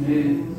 Amen.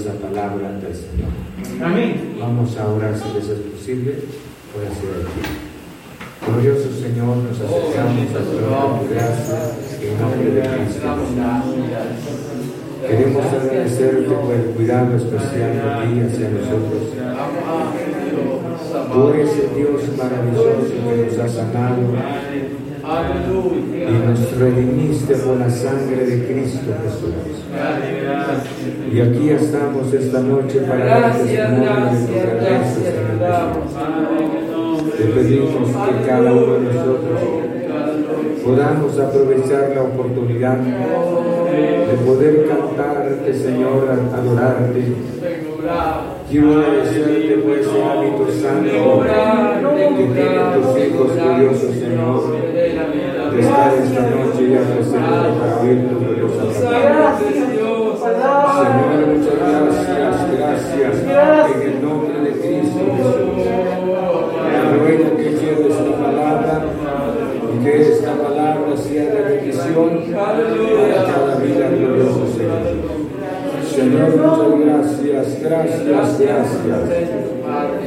esa palabra del Señor. Amén. Vamos a orar si les es posible, por hacer Glorioso Señor, nos acercamos a tu nombre gracia en nombre de Cristo. Queremos agradecerte por el cuidado especial de ti hacia nosotros. Tú eres Dios maravilloso que nos ha sanado. Aleluya esta noche para dar testimonio de Te pedimos que cada uno de nosotros podamos aprovechar la oportunidad de poder cantarte, Señor, adorarte. Quiero agradecerte por ese hábito santo que tienen tus hijos curiosos, Señor, de estar esta noche a oír tu gloriosa palabra. Señor, muchas gracias, gracias. En el nombre de Cristo Jesús. Te que esta palabra y que esta palabra sea de bendición para cada vida gloriosa, Señor. Señor, muchas gracias, gracias, gracias.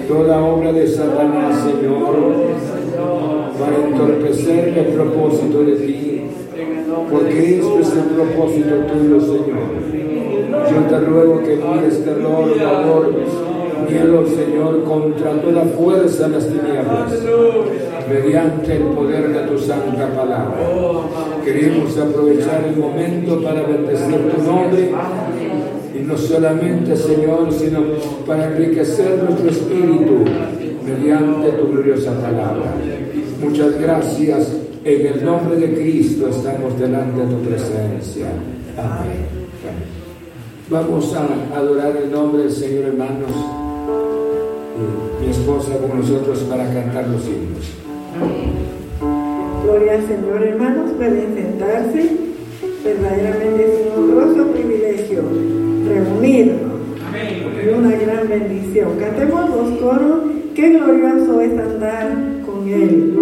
Toda obra de Satanás, Señor, entorpecer el propósito de ti, porque esto es el propósito tuyo, Señor yo te ruego que envíes terror, valor, miedo, Señor, contra toda fuerza de las tinieblas, mediante el poder de tu santa palabra. Queremos aprovechar el momento para bendecir tu nombre y no solamente, Señor, sino para enriquecer nuestro espíritu mediante tu gloriosa palabra. Muchas gracias. En el nombre de Cristo estamos delante de tu presencia. Amén. Vamos a adorar el nombre del Señor, hermanos. mi esposa con nosotros para cantar los himnos. Gloria al Señor, hermanos, pueden sentarse. Verdaderamente es un honroso privilegio reunirnos. Y una gran bendición. Cantemos los coros. Qué glorioso es andar con Él.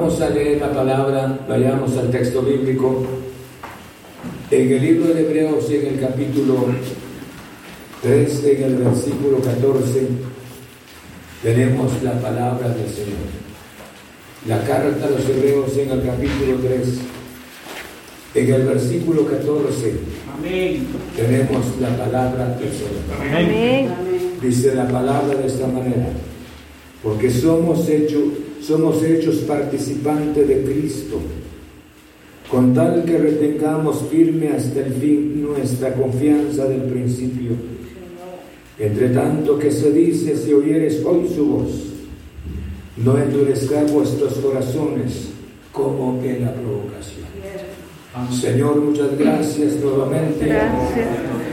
Vamos a leer la palabra, vayamos al texto bíblico. En el libro de Hebreos, en el capítulo 3, en el versículo 14, tenemos la palabra del Señor. La carta a los Hebreos en el capítulo 3, en el versículo 14, tenemos la palabra del Señor. Dice la palabra de esta manera, porque somos hechos, somos hechos participantes de Cristo con tal que retengamos firme hasta el fin nuestra confianza del principio. Entre tanto que se dice, si oyeres hoy su voz, no endurezcan vuestros corazones como en la provocación. Señor, muchas gracias nuevamente.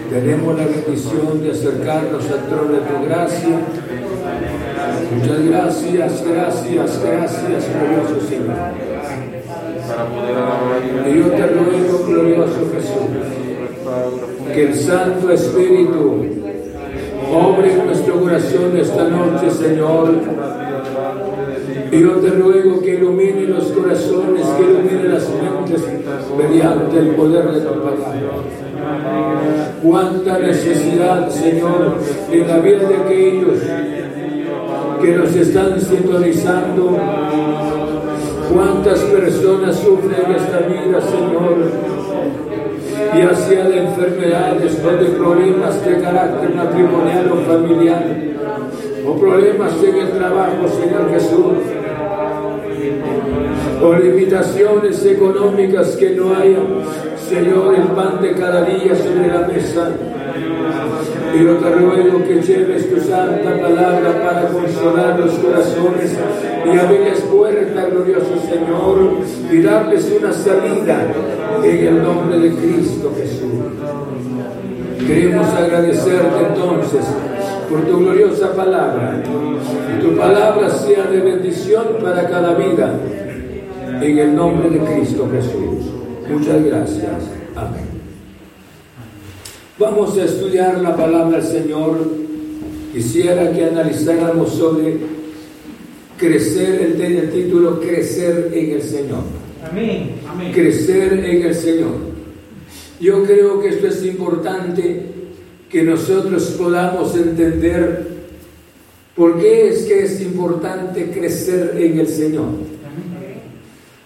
Tenemos la bendición de acercarnos al trono de tu gracia. Muchas gracias, gracias, gracias, glorioso Señor. Y yo te ruego, glorioso Jesús, que el Santo Espíritu obre en nuestro corazón esta noche, Señor. Y yo te ruego que ilumine los corazones, que ilumine las mentes mediante el poder de tu palabra. Cuánta necesidad, Señor, en la vida de aquellos que nos están sintonizando ¿Cuántas personas sufren esta vida, Señor? Ya sea de enfermedades o de problemas de carácter matrimonial o familiar, o problemas en el trabajo, Señor Jesús, o limitaciones económicas que no haya, Señor, el pan de cada día sobre la mesa. Y te ruego que lleves tu santa palabra para consolar los corazones y abrirles puerta, glorioso Señor, y darles una salida en el nombre de Cristo Jesús. Queremos agradecerte entonces por tu gloriosa palabra. Tu palabra sea de bendición para cada vida. En el nombre de Cristo Jesús. Muchas gracias. Amén. Vamos a estudiar la palabra del Señor. Quisiera que analizáramos sobre crecer, el, el título Crecer en el Señor. Amén. Crecer en el Señor. Yo creo que esto es importante que nosotros podamos entender por qué es que es importante crecer en el Señor.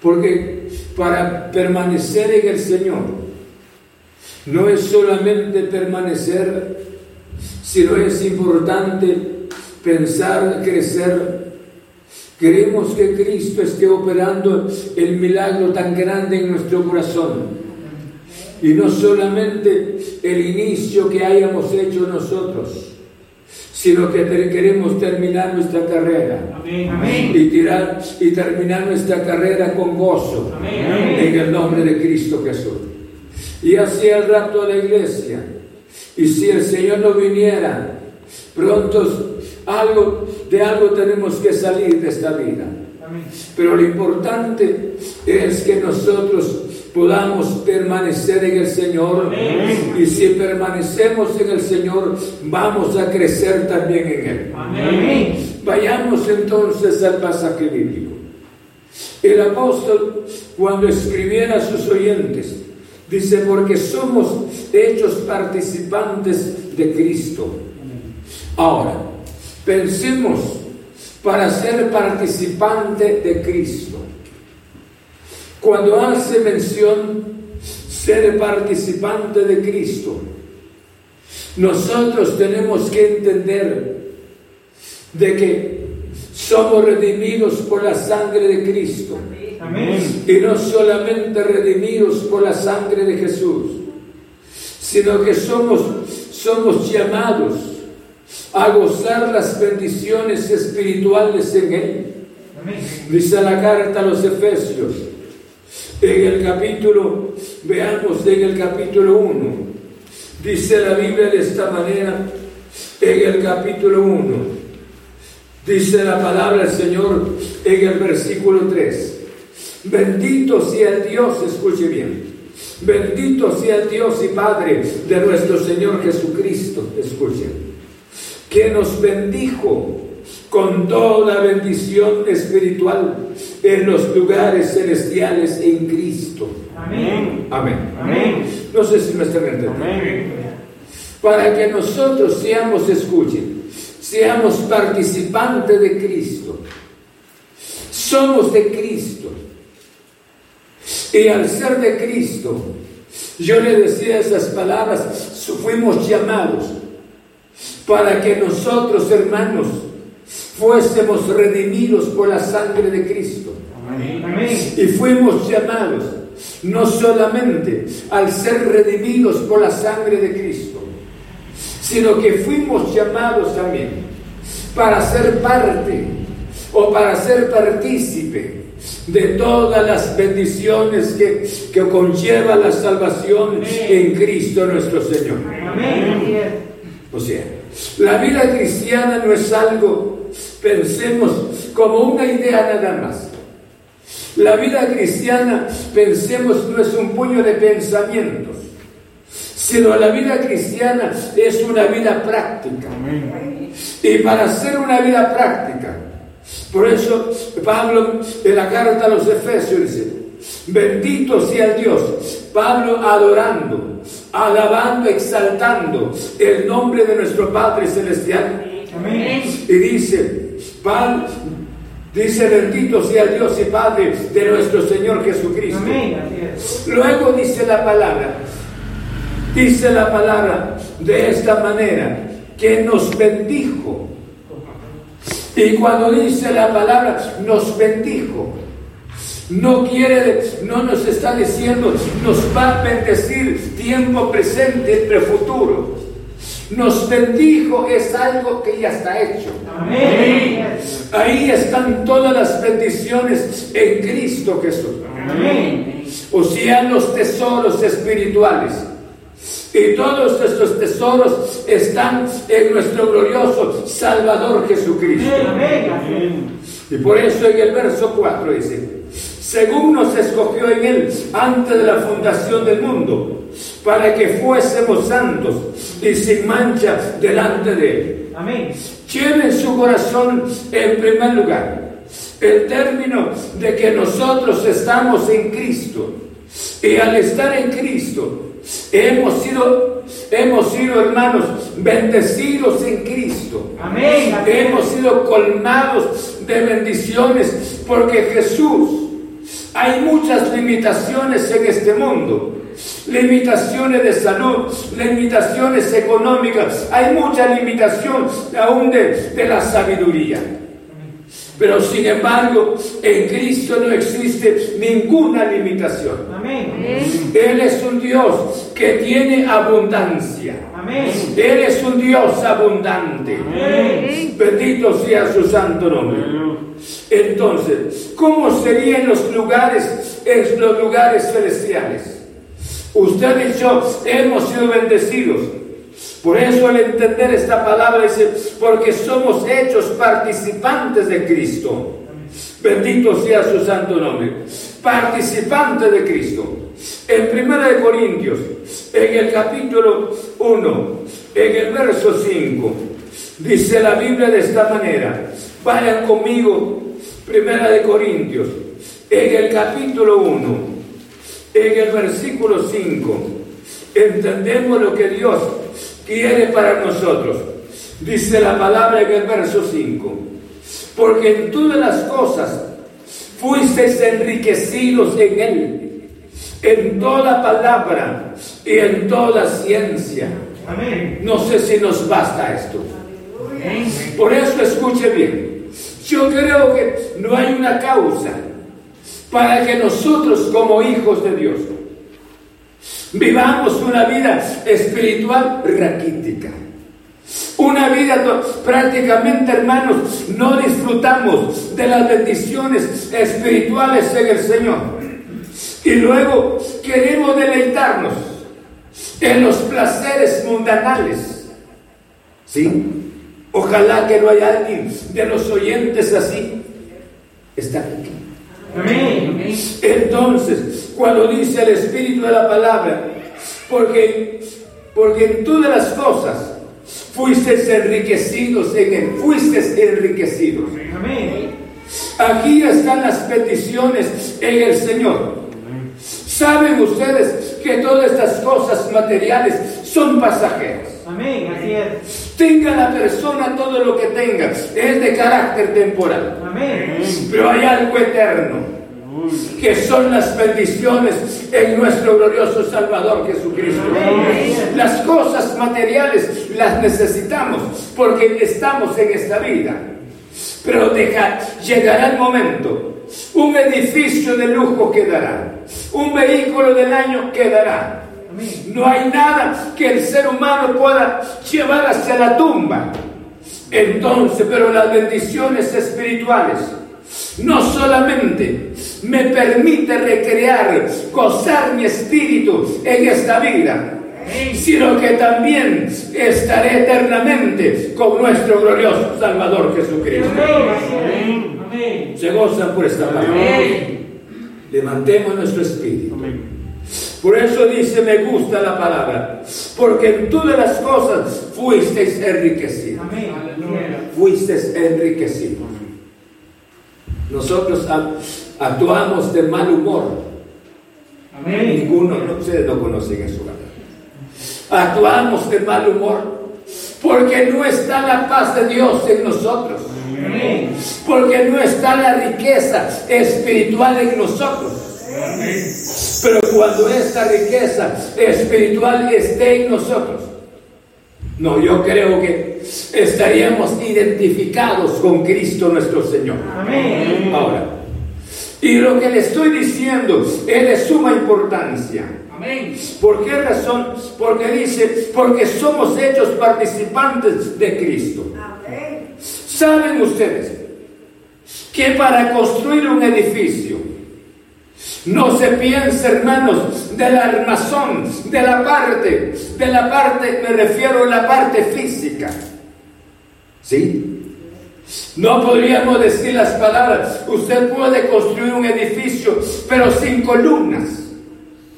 Porque para permanecer en el Señor, no es solamente permanecer, sino es importante pensar, crecer. Queremos que Cristo esté operando el milagro tan grande en nuestro corazón. Y no solamente el inicio que hayamos hecho nosotros, sino que queremos terminar nuestra carrera. Y, tirar, y terminar nuestra carrera con gozo. En el nombre de Cristo Jesús y hacia el rapto de la iglesia. Y si el Señor no viniera, pronto algo, de algo tenemos que salir de esta vida. Pero lo importante es que nosotros podamos permanecer en el Señor. Y si permanecemos en el Señor, vamos a crecer también en Él. Vayamos entonces al pasaje bíblico. El apóstol, cuando escribiera a sus oyentes, Dice, porque somos hechos participantes de Cristo. Ahora, pensemos para ser participante de Cristo. Cuando hace mención ser participante de Cristo, nosotros tenemos que entender de que somos redimidos por la sangre de Cristo. Y no solamente redimidos por la sangre de Jesús, sino que somos, somos llamados a gozar las bendiciones espirituales en Él. Dice la carta a los Efesios, en el capítulo, veamos en el capítulo 1, dice la Biblia de esta manera, en el capítulo 1, Dice la palabra del Señor en el versículo 3. Bendito sea el Dios, escuche bien. Bendito sea el Dios y Padre de nuestro Señor Jesucristo, escuche, que nos bendijo con toda bendición espiritual en los lugares celestiales en Cristo. Amén. Amén. Amén. No sé si me están entendiendo. Amén. Para que nosotros seamos, escuchen, seamos participantes de Cristo. Somos de Cristo. Y al ser de Cristo, yo le decía esas palabras, fuimos llamados para que nosotros, hermanos, fuésemos redimidos por la sangre de Cristo. Y fuimos llamados no solamente al ser redimidos por la sangre de Cristo, sino que fuimos llamados también para ser parte o para ser partícipe de todas las bendiciones que, que conlleva la salvación en Cristo nuestro Señor. O sea, la vida cristiana no es algo, pensemos, como una idea nada más. La vida cristiana, pensemos, no es un puño de pensamientos, sino la vida cristiana es una vida práctica. Y para ser una vida práctica, por eso Pablo en la carta a los Efesios dice, bendito sea Dios, Pablo adorando, alabando, exaltando el nombre de nuestro Padre Celestial. Y dice, Pablo, Dice, bendito sea Dios y Padre de nuestro Señor Jesucristo. Luego dice la palabra, dice la palabra de esta manera, que nos bendijo. Y cuando dice la palabra, nos bendijo, no quiere, no nos está diciendo, nos va a bendecir tiempo presente, entre futuro nos bendijo es algo que ya está hecho. Amén. Ahí están todas las bendiciones en Cristo Jesús. Amén. O sea, los tesoros espirituales. Y todos estos tesoros están en nuestro glorioso Salvador Jesucristo. Amén. Y por eso en el verso 4 dice, según nos escogió en Él antes de la fundación del mundo, para que fuésemos santos y sin mancha delante de Él. Amén. Lleve su corazón en primer lugar el término de que nosotros estamos en Cristo. Y al estar en Cristo, hemos sido, hemos sido hermanos bendecidos en Cristo. Amén. Hemos sido colmados de bendiciones porque Jesús, hay muchas limitaciones en este mundo limitaciones de salud, limitaciones económicas, hay mucha limitación aún de, de la sabiduría. Pero sin embargo, en Cristo no existe ninguna limitación. Él es un Dios que tiene abundancia. Él es un Dios abundante. Bendito sea su santo nombre. Entonces, ¿cómo serían los lugares, en los lugares celestiales? Usted y yo hemos sido bendecidos. Por eso al entender esta palabra dice, porque somos hechos participantes de Cristo. Bendito sea su santo nombre. Participante de Cristo. En Primera de Corintios, en el capítulo 1, en el verso 5, dice la Biblia de esta manera. Vayan conmigo, Primera de Corintios, en el capítulo 1 en el versículo 5 entendemos lo que Dios quiere para nosotros. Dice la palabra en el verso 5, porque en todas las cosas fuisteis enriquecidos en Él, en toda palabra y en toda ciencia. No sé si nos basta esto. Por eso escuche bien. Yo creo que no hay una causa para que nosotros como hijos de Dios vivamos una vida espiritual raquítica. Una vida prácticamente, hermanos, no disfrutamos de las bendiciones espirituales en el Señor. Y luego queremos deleitarnos en los placeres mundanales. ¿Sí? Ojalá que no haya alguien de los oyentes así. Está aquí. Amén. Entonces, cuando dice el Espíritu de la palabra, porque, porque en todas las cosas fuiste enriquecidos en él, fuiste enriquecidos. Amén. Aquí están las peticiones en el Señor. Saben ustedes que todas estas cosas materiales son pasajeras. Amén, así es. Tenga la persona todo lo que tenga, es de carácter temporal. Amén. Pero hay algo eterno que son las bendiciones en nuestro glorioso Salvador Jesucristo. Las cosas materiales las necesitamos porque estamos en esta vida. Pero deja, llegará el momento, un edificio de lujo quedará, un vehículo del año quedará. No hay nada que el ser humano pueda llevar hacia la tumba. Entonces, pero las bendiciones espirituales no solamente me permite recrear, gozar mi espíritu en esta vida, sino que también estaré eternamente con nuestro glorioso Salvador Jesucristo. Se gozan por esta palabra. Levantemos nuestro espíritu. Por eso dice, me gusta la palabra, porque en todas las cosas fuisteis enriquecidos. Fuisteis enriquecidos. Nosotros actuamos de mal humor. Amén. Ninguno, no, ustedes no conocen eso. Actuamos de mal humor porque no está la paz de Dios en nosotros. Amén. Porque no está la riqueza espiritual en nosotros. Pero cuando esta riqueza espiritual esté en nosotros, no, yo creo que estaríamos identificados con Cristo nuestro Señor. Amén. Ahora, y lo que le estoy diciendo es de suma importancia. Amén. ¿Por qué razón? Porque dice, porque somos hechos participantes de Cristo. Amén. ¿Saben ustedes que para construir un edificio, no se piensa, hermanos, del armazón, de la parte, de la parte, me refiero a la parte física. ¿Sí? No podríamos decir las palabras, usted puede construir un edificio, pero sin columnas,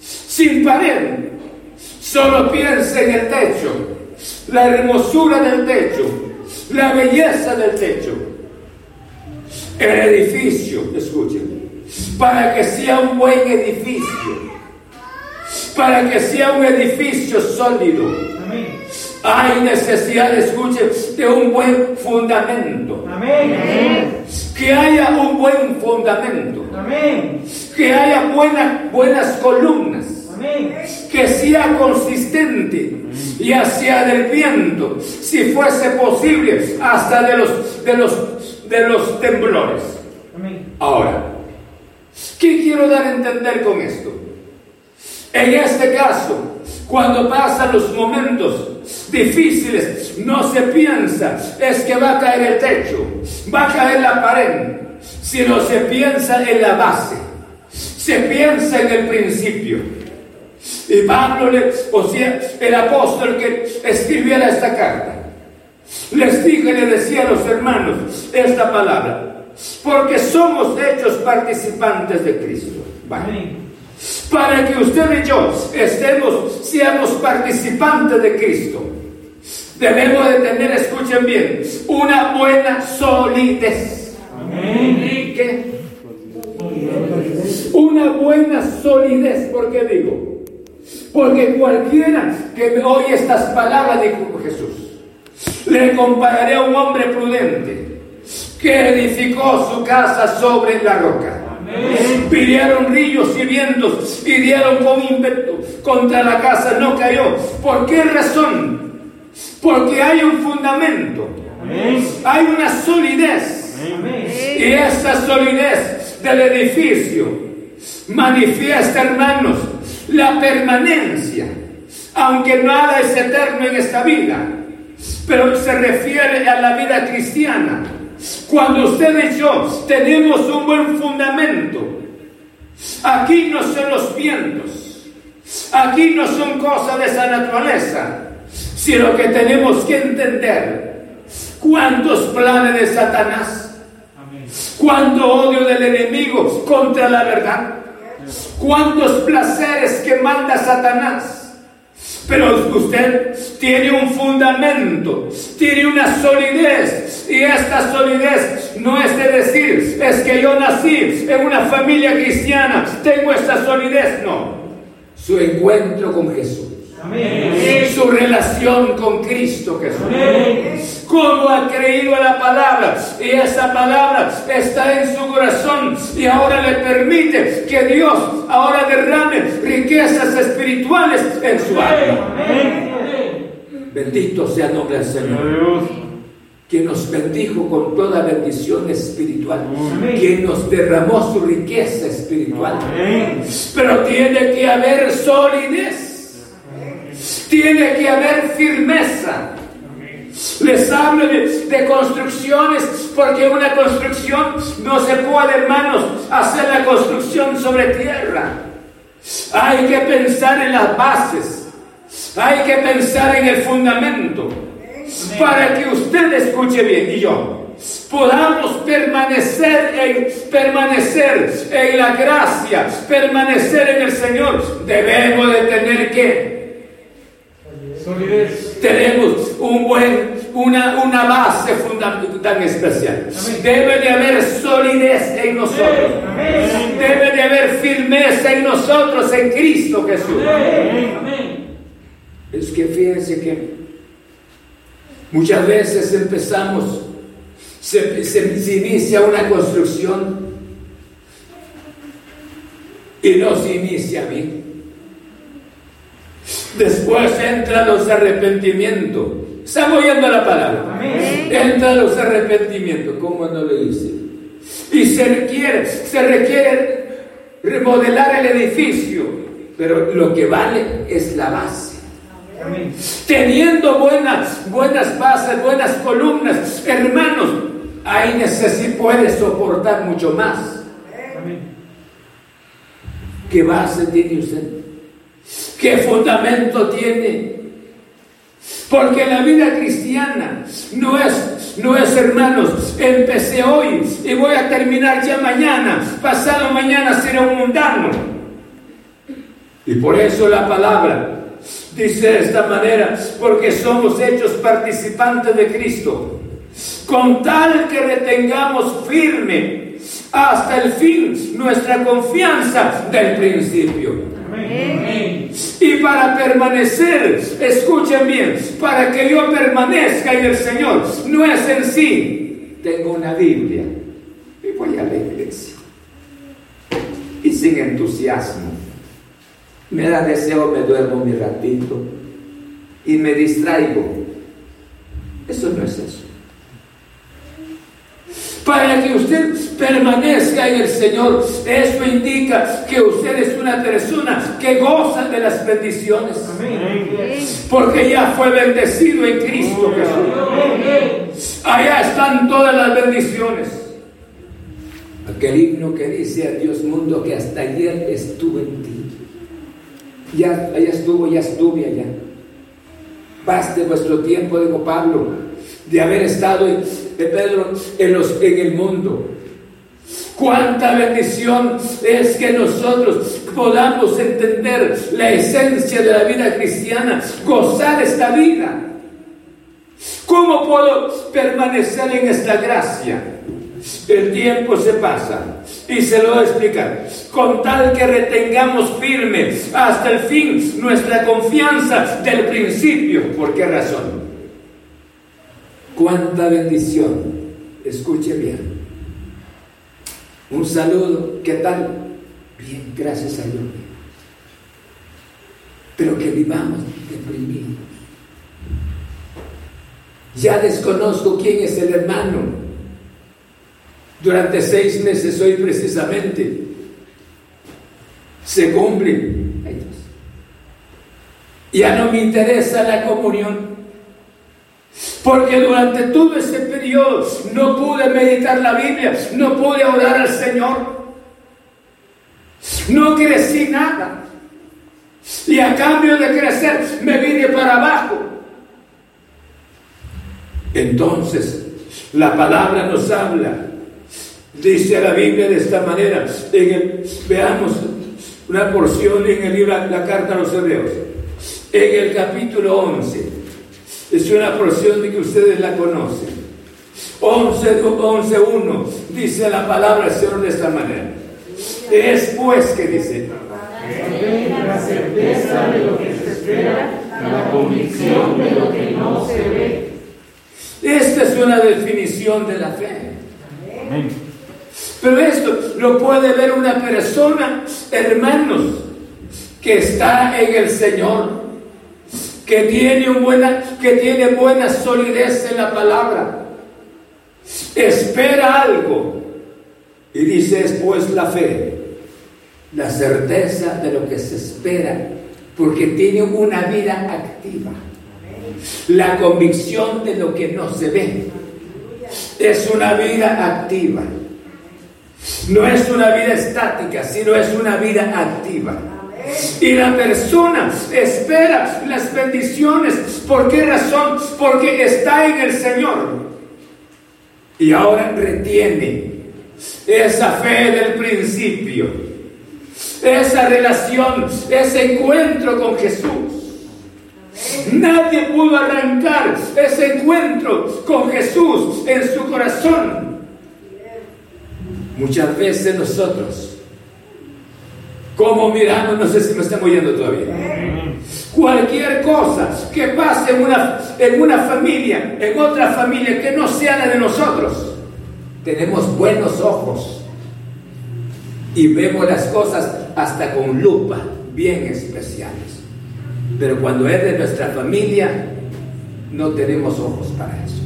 sin pared. Solo piensa en el techo, la hermosura del techo, la belleza del techo. El edificio, escuchen, para que sea un buen edificio, para que sea un edificio sólido. Hay necesidad, escuche, de un buen fundamento. Que haya un buen fundamento. Que haya buenas, buenas columnas. Que sea consistente y hacia del viento, si fuese posible, hasta de los, de los, de los temblores. Ahora, ¿Qué quiero dar a entender con esto? En este caso, cuando pasan los momentos difíciles, no se piensa es que va a caer el techo, va a caer la pared, sino se piensa en la base, se piensa en el principio. Y Pablo, o sea, el apóstol que escribiera esta carta, les dije, le decía a los hermanos esta palabra, porque somos hechos participantes de Cristo. Para que usted y yo estemos, seamos participantes de Cristo, debemos de tener, escuchen bien, una buena solidez. Amén. ¿Qué? Una buena solidez, ¿por qué digo? Porque cualquiera que oye estas palabras, dijo Jesús, le compararé a un hombre prudente que edificó su casa sobre la roca. Pidieron ríos y vientos y dieron con ímpetu contra la casa, no cayó. ¿Por qué razón? Porque hay un fundamento, hay una solidez. Y esa solidez del edificio manifiesta, hermanos, la permanencia. Aunque nada es eterno en esta vida, pero se refiere a la vida cristiana cuando usted y yo tenemos un buen fundamento, aquí no son los vientos, aquí no son cosas de esa naturaleza, sino que tenemos que entender cuántos planes de Satanás, cuánto odio del enemigo contra la verdad, cuántos placeres que manda Satanás. Pero usted tiene un fundamento, tiene una solidez. Y esta solidez no es de decir, es que yo nací en una familia cristiana, tengo esta solidez. No, su encuentro con Jesús. Su relación con Cristo Jesús. Cómo ha creído a la palabra. Y esa palabra está en su corazón. Y ahora le permite que Dios ahora derrame riquezas espirituales en su alma. Bendito sea el nombre del Señor quien nos bendijo con toda bendición espiritual, quien nos derramó su riqueza espiritual. Pero tiene que haber solidez, tiene que haber firmeza. Les hablo de, construcciones porque una construcción no se puede, hermanos, hacer la construcción sobre tierra. Hay que pensar en las bases, hay que pensar en el fundamento para que usted escuche bien y yo podamos permanecer en permanecer en la gracia, permanecer en el Señor, debemos de tener que Tenemos un buen, una, una base fundamental tan especial. Debe de haber solidez en nosotros. Debe de haber firmeza en nosotros, en Cristo Jesús. Es que fíjense que Muchas veces empezamos, se, inicia una construcción y no se inicia bien. Después entran los arrepentimientos. Estamos oyendo la palabra. Entran los arrepentimientos, como no lo dice. Y se requiere, se requiere remodelar el edificio, pero lo que vale es la base. Teniendo buenas, buenas bases, buenas columnas, hermanos, ahí necesita, puede soportar mucho más. ¿Qué base tiene usted? ¿Qué fundamento tiene? Porque la vida cristiana no es, no es, hermanos, empecé hoy y voy a terminar ya mañana, pasado mañana será un mundano. Y por eso la palabra Dice de esta manera, porque somos hechos participantes de Cristo, con tal que retengamos firme hasta el fin nuestra confianza del principio. Y para permanecer, escuchen bien, para que yo permanezca en el Señor, no es en sí, tengo una Biblia y voy a la iglesia. Y sin entusiasmo me da deseo, me duermo mi ratito y me distraigo. Eso no es eso. Para que usted permanezca en el Señor, eso indica que usted es una persona que goza de las bendiciones. Porque ya fue bendecido en Cristo Jesús. Allá están todas las bendiciones. Aquel himno que dice a Dios mundo que hasta ayer estuve en ti ya, allá estuvo, ya estuve allá. Baste vuestro tiempo, dijo Pablo, de haber estado en, Pedro en, los, en el mundo. Cuánta bendición es que nosotros podamos entender la esencia de la vida cristiana, gozar esta vida. ¿Cómo puedo permanecer en esta gracia? El tiempo se pasa y se lo voy a explicar. Con tal que retengamos firme hasta el fin nuestra confianza del principio. ¿Por qué razón? Cuánta bendición. Escuche bien. Un saludo. ¿Qué tal? Bien, gracias a Dios. Pero que vivamos deprimidos. Ya desconozco quién es el hermano durante seis meses hoy precisamente se cumple. Ya no me interesa la comunión. Porque durante todo ese periodo no pude meditar la Biblia, no pude orar al Señor. No crecí nada. Y a cambio de crecer me vine para abajo. Entonces, la palabra nos habla. Dice la Biblia de esta manera. veamos una porción en el libro, la carta a los hebreos. En el capítulo 11. Es una porción de que ustedes la conocen. 11.1 dice la palabra del Señor de esta manera. Es pues que dice. La certeza de lo que se espera, la convicción de lo que no se ve. Esta es una definición de la fe. Pero esto lo puede ver una persona, hermanos, que está en el Señor, que tiene, buena, que tiene buena solidez en la palabra espera algo y dice después la fe, la certeza de lo que se espera, porque tiene una vida activa, la convicción de lo que no se ve. Es una vida activa. No es una vida estática, sino es una vida activa. Y la persona espera las bendiciones. ¿Por qué razón? Porque está en el Señor y ahora retiene esa fe del principio, esa relación, ese encuentro con Jesús. Nadie pudo arrancar ese encuentro con Jesús en su corazón. Muchas veces nosotros, como miramos, no sé si me están oyendo todavía. Cualquier cosa que pase en una, en una familia, en otra familia que no sea la de nosotros, tenemos buenos ojos y vemos las cosas hasta con lupa, bien especiales. Pero cuando es de nuestra familia, no tenemos ojos para eso.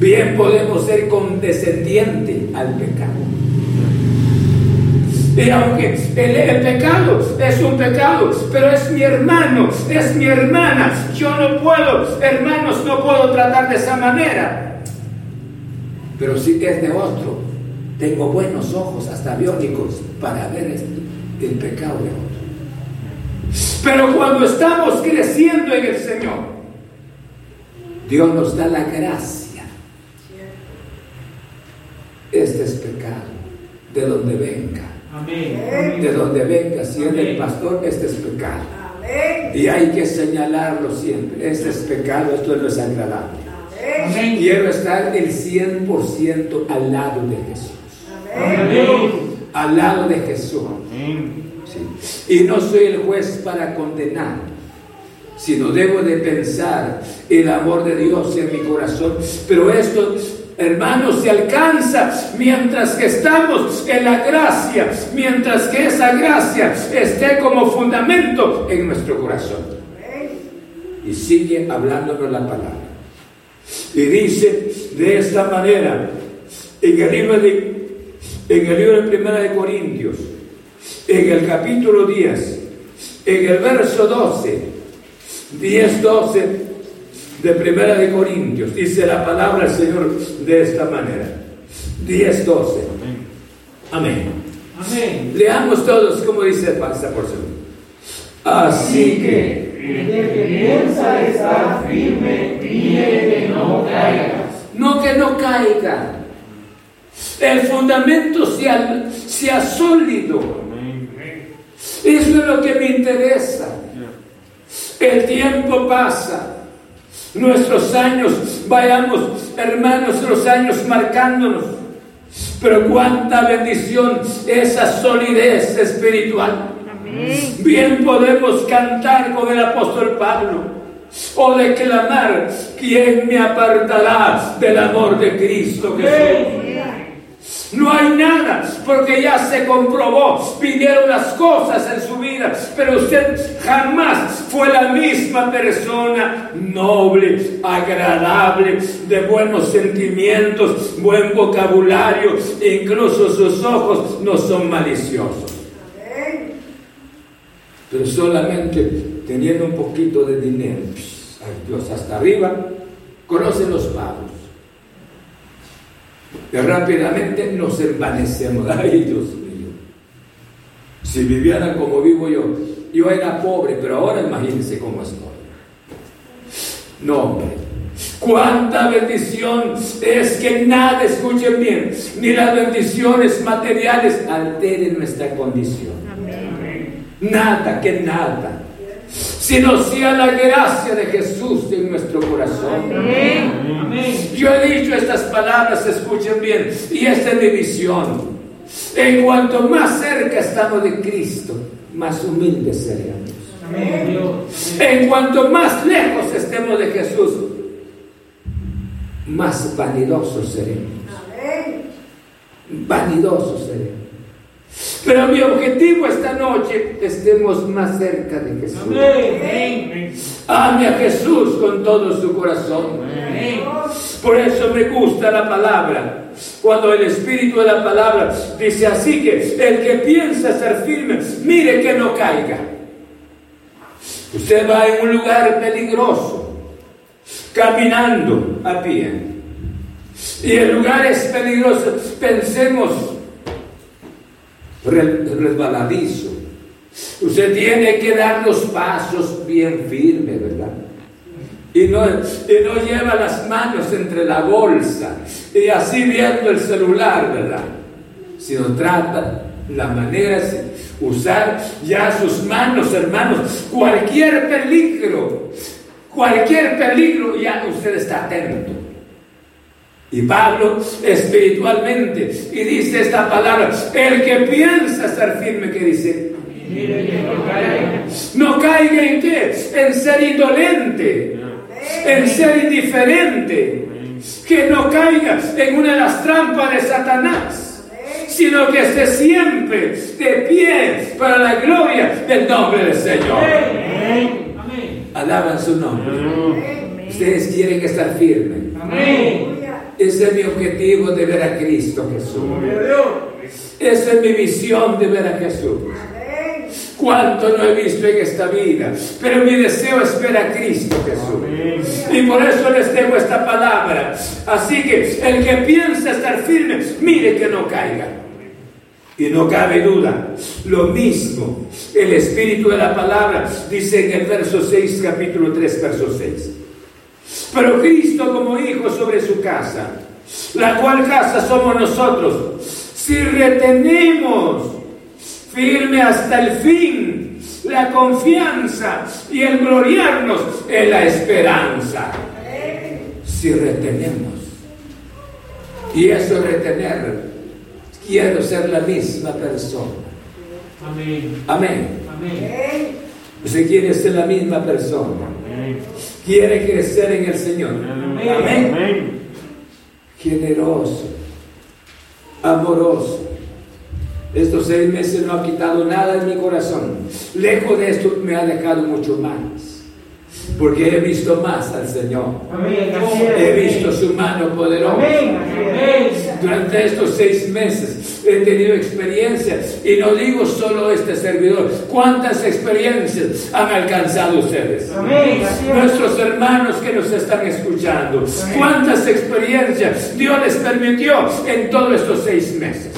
Bien podemos ser condescendientes al pecado y aunque el, pecado es un pecado, pero es mi hermano, es mi hermana, yo no puedo, hermanos, no puedo tratar de esa manera. Pero si es de otro, tengo buenos ojos, hasta biónicos, para ver el pecado de otro. Pero cuando estamos creciendo en el Señor, Dios nos da la gracia. Este es pecado, de donde venga de donde venga, si es del pastor, este es pecado. Y hay que señalarlo siempre. Este es pecado, esto no es agradable. Quiero estar el 100% al lado de Jesús. Al lado de Jesús. Y no soy el juez para condenar, sino debo de pensar el amor de Dios en mi corazón. Pero esto hermanos, se alcanza mientras que estamos en la gracia, mientras que esa gracia esté como fundamento en nuestro corazón. Y sigue hablándonos la palabra. Y dice de esta manera, en el libro de, en el libro de Primera de Corintios, en el capítulo 10, en el verso 12, 10, 12, de Primera de Corintios. Dice la palabra del Señor de esta manera. 10, 12. Amén. Amén. Leamos todos como dice esta porción. Así que el que piensa estar firme, pide que no caiga. No que no caiga. El fundamento sea, sea sólido. Eso es lo que me interesa. El tiempo pasa nuestros años, vayamos hermanos, los años marcándonos. Pero cuánta bendición esa solidez espiritual. Bien podemos cantar con el apóstol Pablo o declamar, ¿quién me apartará del amor de Cristo Jesús? No hay nada, porque ya se comprobó, vinieron las cosas en su vida, pero usted jamás fue la misma persona noble, agradable, de buenos sentimientos, buen vocabulario, incluso sus ojos no son maliciosos. Pero solamente teniendo un poquito de dinero, ay Dios, hasta arriba, conocen los pagos rápidamente nos envanecemos. Ay, Dios mío. Si vivieran como vivo yo, yo era pobre, pero ahora imagínense cómo estoy. No, hombre. Cuánta bendición es que nada, escuchen bien, ni las bendiciones materiales alteren nuestra condición. Nada, que nada. Sino sea la gracia de Jesús en nuestro corazón. Yo he dicho estas palabras, escuchen bien, y esta es mi visión. En cuanto más cerca estamos de Cristo, más humildes seremos. En cuanto más lejos estemos de Jesús, más vanidosos seremos. Vanidosos seremos. Pero mi objetivo esta noche estemos más cerca de Jesús. Ame a Jesús con todo su corazón. Por eso me gusta la palabra. Cuando el espíritu de la palabra dice así que el que piensa ser firme, mire que no caiga. Usted va en un lugar peligroso, caminando a pie. Y el lugar es peligroso. Pensemos resbaladizo. Usted tiene que dar los pasos bien firmes, ¿verdad? Y no, y no lleva las manos entre la bolsa y así viendo el celular, ¿verdad? Sino trata la manera de usar ya sus manos, hermanos. Cualquier peligro, cualquier peligro, ya usted está atento. Y Pablo espiritualmente, y dice esta palabra, el que piensa ser firme, que dice, no caiga en qué, en ser indolente, en ser indiferente, que no caiga en una de las trampas de Satanás, sino que esté siempre de pie para la gloria del nombre del Señor. Alaban su nombre. Ustedes quieren estar firmes. Ese es mi objetivo de ver a Cristo Jesús. Esa es mi visión de ver a Jesús. Cuánto no he visto en esta vida, pero mi deseo es ver a Cristo Jesús. Y por eso les tengo esta palabra. Así que el que piensa estar firme, mire que no caiga. Y no cabe duda, lo mismo el espíritu de la palabra dice en el verso 6, capítulo 3, verso 6. Pero Cristo como hijo sobre su casa, la cual casa somos nosotros, si retenemos firme hasta el fin la confianza y el gloriarnos en la esperanza. Si retenemos. Y eso retener, quiero ser la misma persona. Amén. Amén. Amén. Usted quiere ser la misma persona. Quiere crecer en el Señor. Amén. Generoso. Amoroso. Estos seis meses no ha quitado nada en mi corazón. Lejos de esto me ha dejado mucho más. Porque he visto más al Señor. Amén. He visto su mano poderosa. Amén. Durante estos seis meses he tenido experiencias y no digo solo este servidor. ¿Cuántas experiencias han alcanzado ustedes? Nuestros hermanos que nos están escuchando. ¿Cuántas experiencias Dios les permitió en todos estos seis meses?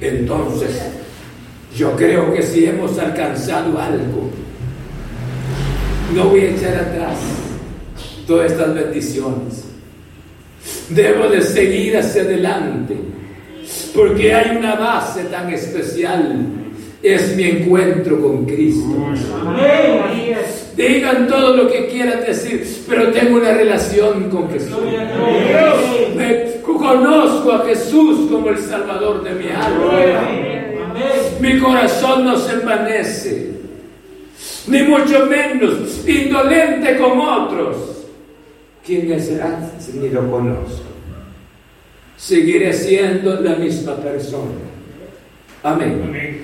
Entonces, yo creo que si hemos alcanzado algo, no voy a echar atrás todas estas bendiciones. Debo de seguir hacia adelante, porque hay una base tan especial. Es mi encuentro con Cristo. Amén. Digan todo lo que quieran decir, pero tengo una relación con Jesús. Me conozco a Jesús como el Salvador de mi alma. Mi corazón no se envanece, ni mucho menos indolente con otros. ¿Quién es antes? Ni lo conozco. Seguiré siendo la misma persona. Amén.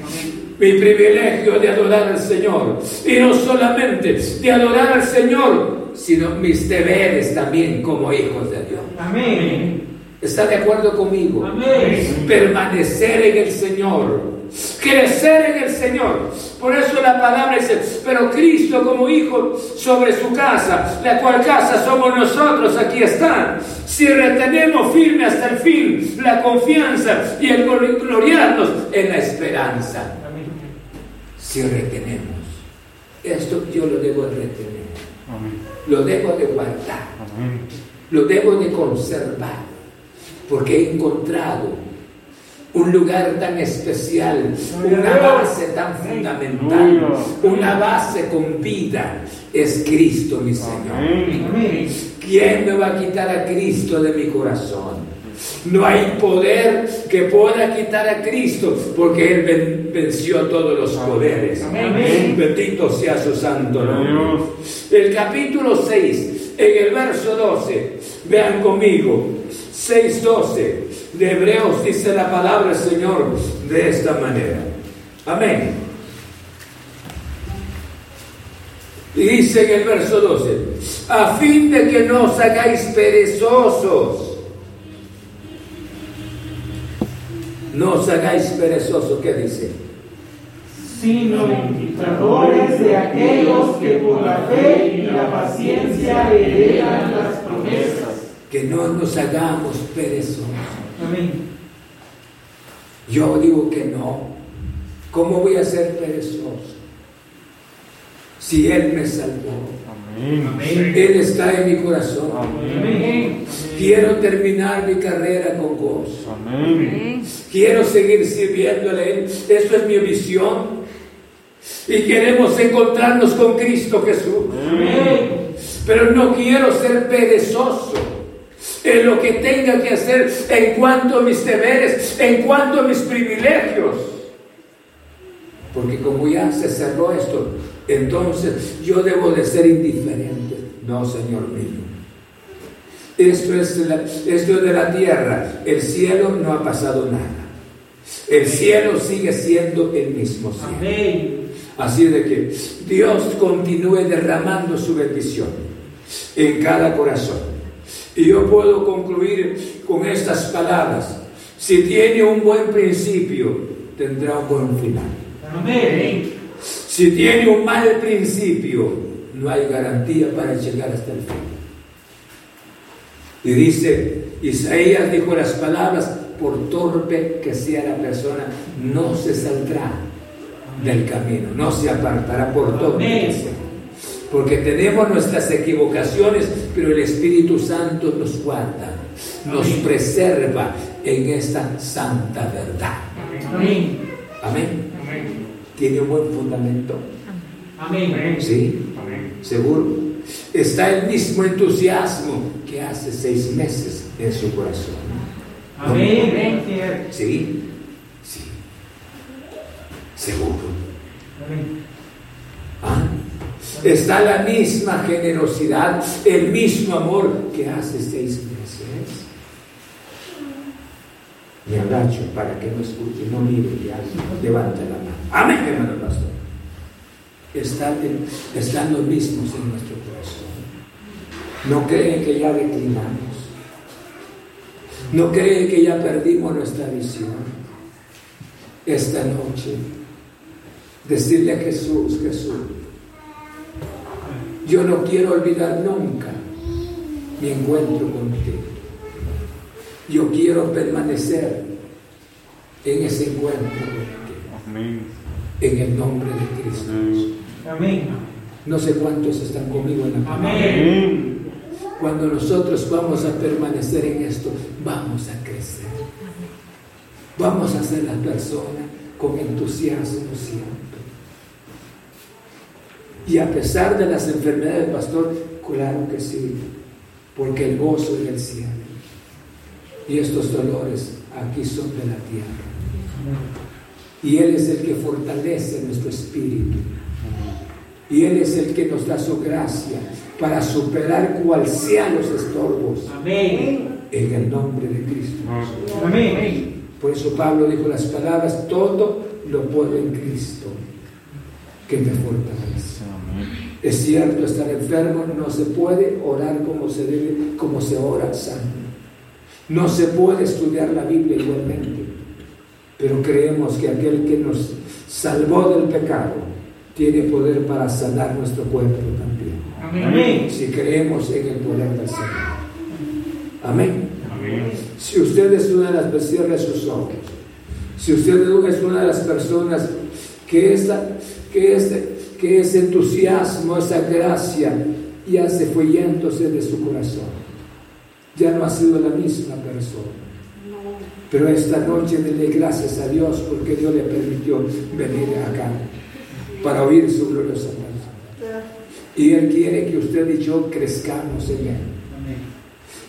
Mi privilegio de adorar al Señor. Y no solamente de adorar al Señor, sino mis deberes también como hijos de Dios. Amén. ¿Está de acuerdo conmigo? Amén. Permanecer en el Señor. Crecer en el Señor. Por eso la palabra dice, pero Cristo como hijo sobre su casa, la cual casa somos nosotros, aquí están. Si retenemos firme hasta el fin la confianza y el gloriarnos en la esperanza. Si retenemos. Esto yo lo debo de retener. Lo debo de guardar. Lo debo de conservar porque he encontrado un lugar tan especial, una base tan fundamental, una base con vida, es Cristo mi Señor. ¿Quién me va a quitar a Cristo de mi corazón? No hay poder que pueda quitar a Cristo porque Él venció todos los poderes. Bendito sea su santo nombre. El capítulo 6, en el verso 12, vean conmigo, 6.12 de Hebreos dice la palabra del Señor de esta manera. Amén. Y dice en el verso 12, a fin de que no os hagáis perezosos. No os hagáis perezosos, ¿qué dice? Sino indicadores de aquellos que por la fe y la paciencia heredan las promesas que no nos hagamos perezosos. Yo digo que no. ¿Cómo voy a ser perezoso? Si Él me salvó. Él está en mi corazón. Quiero terminar mi carrera con gozo. Quiero seguir sirviéndole a Él. Eso es mi visión. Y queremos encontrarnos con Cristo Jesús. Pero no quiero ser perezoso en lo que tenga que hacer en cuanto a mis deberes, en cuanto a mis privilegios. Porque como ya se cerró esto, entonces yo debo de ser indiferente. No, Señor mío. Esto es, esto es de la tierra. El cielo no ha pasado nada. El cielo sigue siendo el mismo cielo. Así de que Dios continúe derramando su bendición en cada corazón. Y yo puedo concluir con estas palabras. Si tiene un buen principio, tendrá un buen final. Amén. Si tiene un mal principio, no hay garantía para llegar hasta el fin. Y dice, Isaías dijo las palabras, por torpe que sea la persona, no se saldrá del camino, no se apartará por torpe que sea porque tenemos nuestras equivocaciones, pero el Espíritu Santo nos guarda, nos preserva en esta santa verdad. Amén. Amén. ¿Tiene un buen fundamento? Amén. ¿Sí? ¿Seguro? Está el mismo entusiasmo que hace seis meses en su corazón. Amén. ¿Sí? Sí. Seguro. Amén. ¿Ah? Está la misma generosidad, el mismo amor que hace seis meses. Me agacho para que no escuche, no mire y levante la mano. Amén, hermano pastor. Están, están los mismos en nuestro corazón. No creen que ya declinamos. No creen que ya perdimos nuestra visión. Esta noche, decirle a Jesús, Jesús, yo no quiero olvidar nunca mi encuentro contigo. Yo quiero permanecer en ese encuentro contigo. En el nombre de Cristo. Amén. No sé cuántos están conmigo en la Amén. Cuando nosotros vamos a permanecer en esto, vamos a crecer. Vamos a ser la persona con entusiasmo siempre. Y a pesar de las enfermedades, pastor, claro que sí, porque el gozo es del cielo. Y estos dolores aquí son de la tierra. Y Él es el que fortalece nuestro espíritu. Y Él es el que nos da su gracia para superar cual sean los estorbos. Amén. En el nombre de Cristo. Amén. Por eso Pablo dijo las palabras, todo lo puedo en Cristo que me fortalece. Es cierto, estar enfermo no se puede orar como se debe, como se ora sano. No se puede estudiar la Biblia igualmente, pero creemos que aquel que nos salvó del pecado tiene poder para sanar nuestro cuerpo también. Amén. Si creemos en el poder del Señor. Amén. Si usted es una de las, cierre sus ojos. Si usted es una de las personas que, esta, que, este, que ese entusiasmo, esa gracia ya se fue yéndose de su corazón. Ya no ha sido la misma persona. Pero esta noche dele gracias a Dios porque Dios le permitió venir acá para oír su gloriosa palabra. Y Él quiere que usted y yo crezcamos en Él.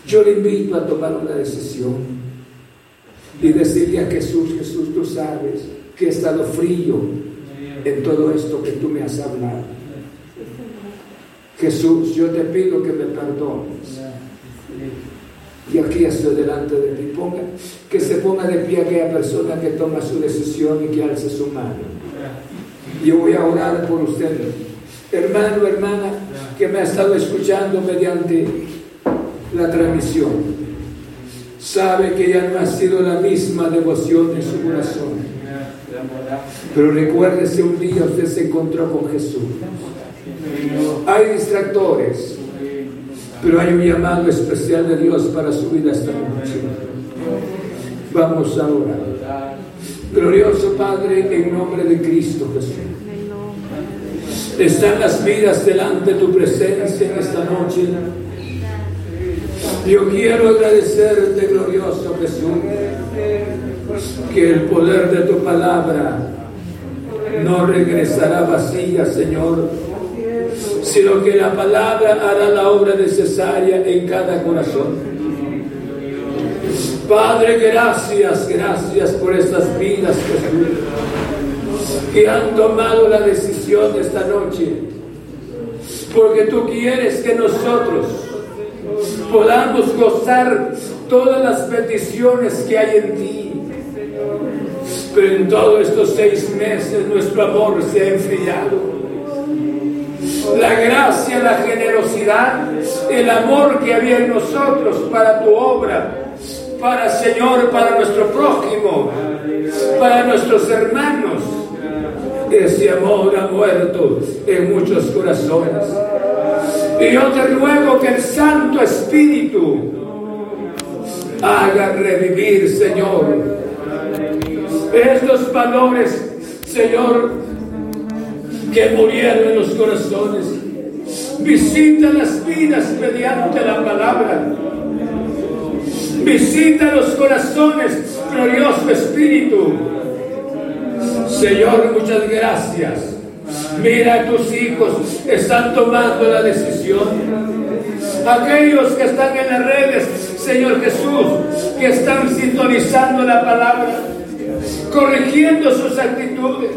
Yo le invito a tomar una decisión y decirle a Jesús, Jesús, tú sabes que he estado frío en todo esto que tú me has hablado. Jesús, yo te pido que me perdones. Y aquí estoy delante de ti. Ponga, que se ponga de pie aquella persona que toma su decisión y que alce su mano. Yo voy a orar por usted. Hermano, hermana, que me ha estado escuchando mediante la transmisión. Sabe que ya no ha sido la misma devoción en su corazón. Pero recuérdese, un día usted se encontró con Jesús. Hay distractores, pero hay un llamado especial de Dios para su vida esta noche. Vamos a orar. Glorioso Padre, en nombre de Cristo Jesús. Están las vidas delante de tu presencia en esta noche. Yo quiero agradecerte, glorioso Jesús, que el poder de tu palabra no regresará vacía, Señor, sino que la palabra hará la obra necesaria en cada corazón. Padre, gracias, gracias por estas vidas, que han tomado la decisión esta noche, porque tú quieres que nosotros podamos gozar todas las peticiones que hay en ti. Pero en todos estos seis meses nuestro amor se ha enfriado. La gracia, la generosidad, el amor que había en nosotros para tu obra, para Señor, para nuestro prójimo, para nuestros hermanos. Ese amor ha muerto en muchos corazones. Y yo te ruego que el Santo Espíritu haga revivir, Señor, estos valores, Señor, que murieron en los corazones. Visita las vidas mediante la palabra. Visita los corazones, glorioso Espíritu. Señor, muchas gracias. Mira a tus hijos, están tomando la decisión. Aquellos que están en las redes, Señor Jesús, que están sintonizando la palabra, corrigiendo sus actitudes.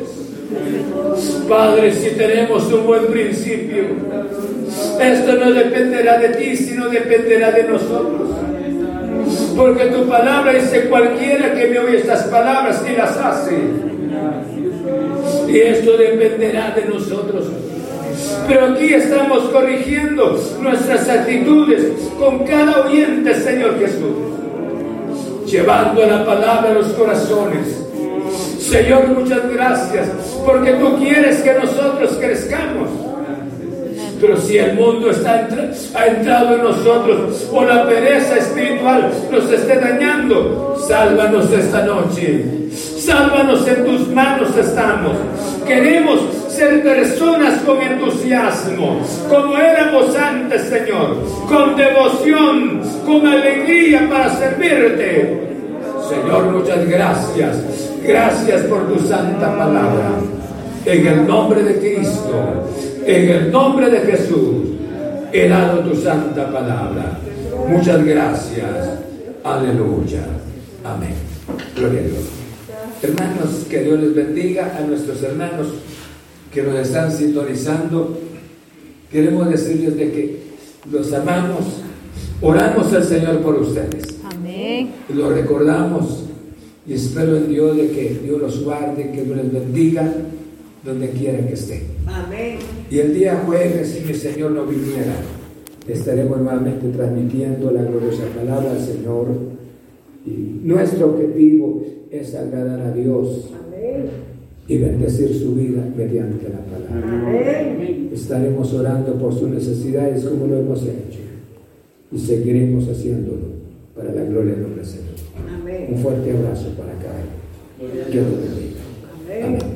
Padre, si tenemos un buen principio, esto no dependerá de ti, sino dependerá de nosotros. Porque tu palabra dice cualquiera que me oye estas palabras y las hace. Y esto dependerá de nosotros. Pero aquí estamos corrigiendo nuestras actitudes con cada oyente, Señor Jesús. Llevando la palabra a los corazones. Señor, muchas gracias. Porque tú quieres que nosotros crezcamos. Pero si el mundo está ha entrado en nosotros o la pereza espiritual nos esté dañando, sálvanos esta noche. Sálvanos en tus manos estamos. Queremos ser personas con entusiasmo, como éramos antes, Señor, con devoción, con alegría para servirte. Señor, muchas gracias. Gracias por tu santa palabra. En el nombre de Cristo, en el nombre de Jesús, he dado tu santa palabra. Muchas gracias. Aleluya. Amén. Gloria a Dios. Hermanos, que Dios les bendiga a nuestros hermanos que nos están sintonizando. Queremos decirles de que los amamos. Oramos al Señor por ustedes. Amén. Lo recordamos y espero en Dios de que Dios los guarde, que Dios les bendiga donde quiera que estén. Amén. Y el día jueves, si mi Señor no viniera, estaremos nuevamente transmitiendo la gloriosa palabra al Señor. Y nuestro objetivo es agradar a Dios Amén. y bendecir su vida mediante la palabra. Amén. Estaremos orando por sus necesidades como lo hemos hecho y seguiremos haciéndolo para la gloria del nombre del Señor. Un Amén. fuerte abrazo para cada uno. Dios bendiga. Amén.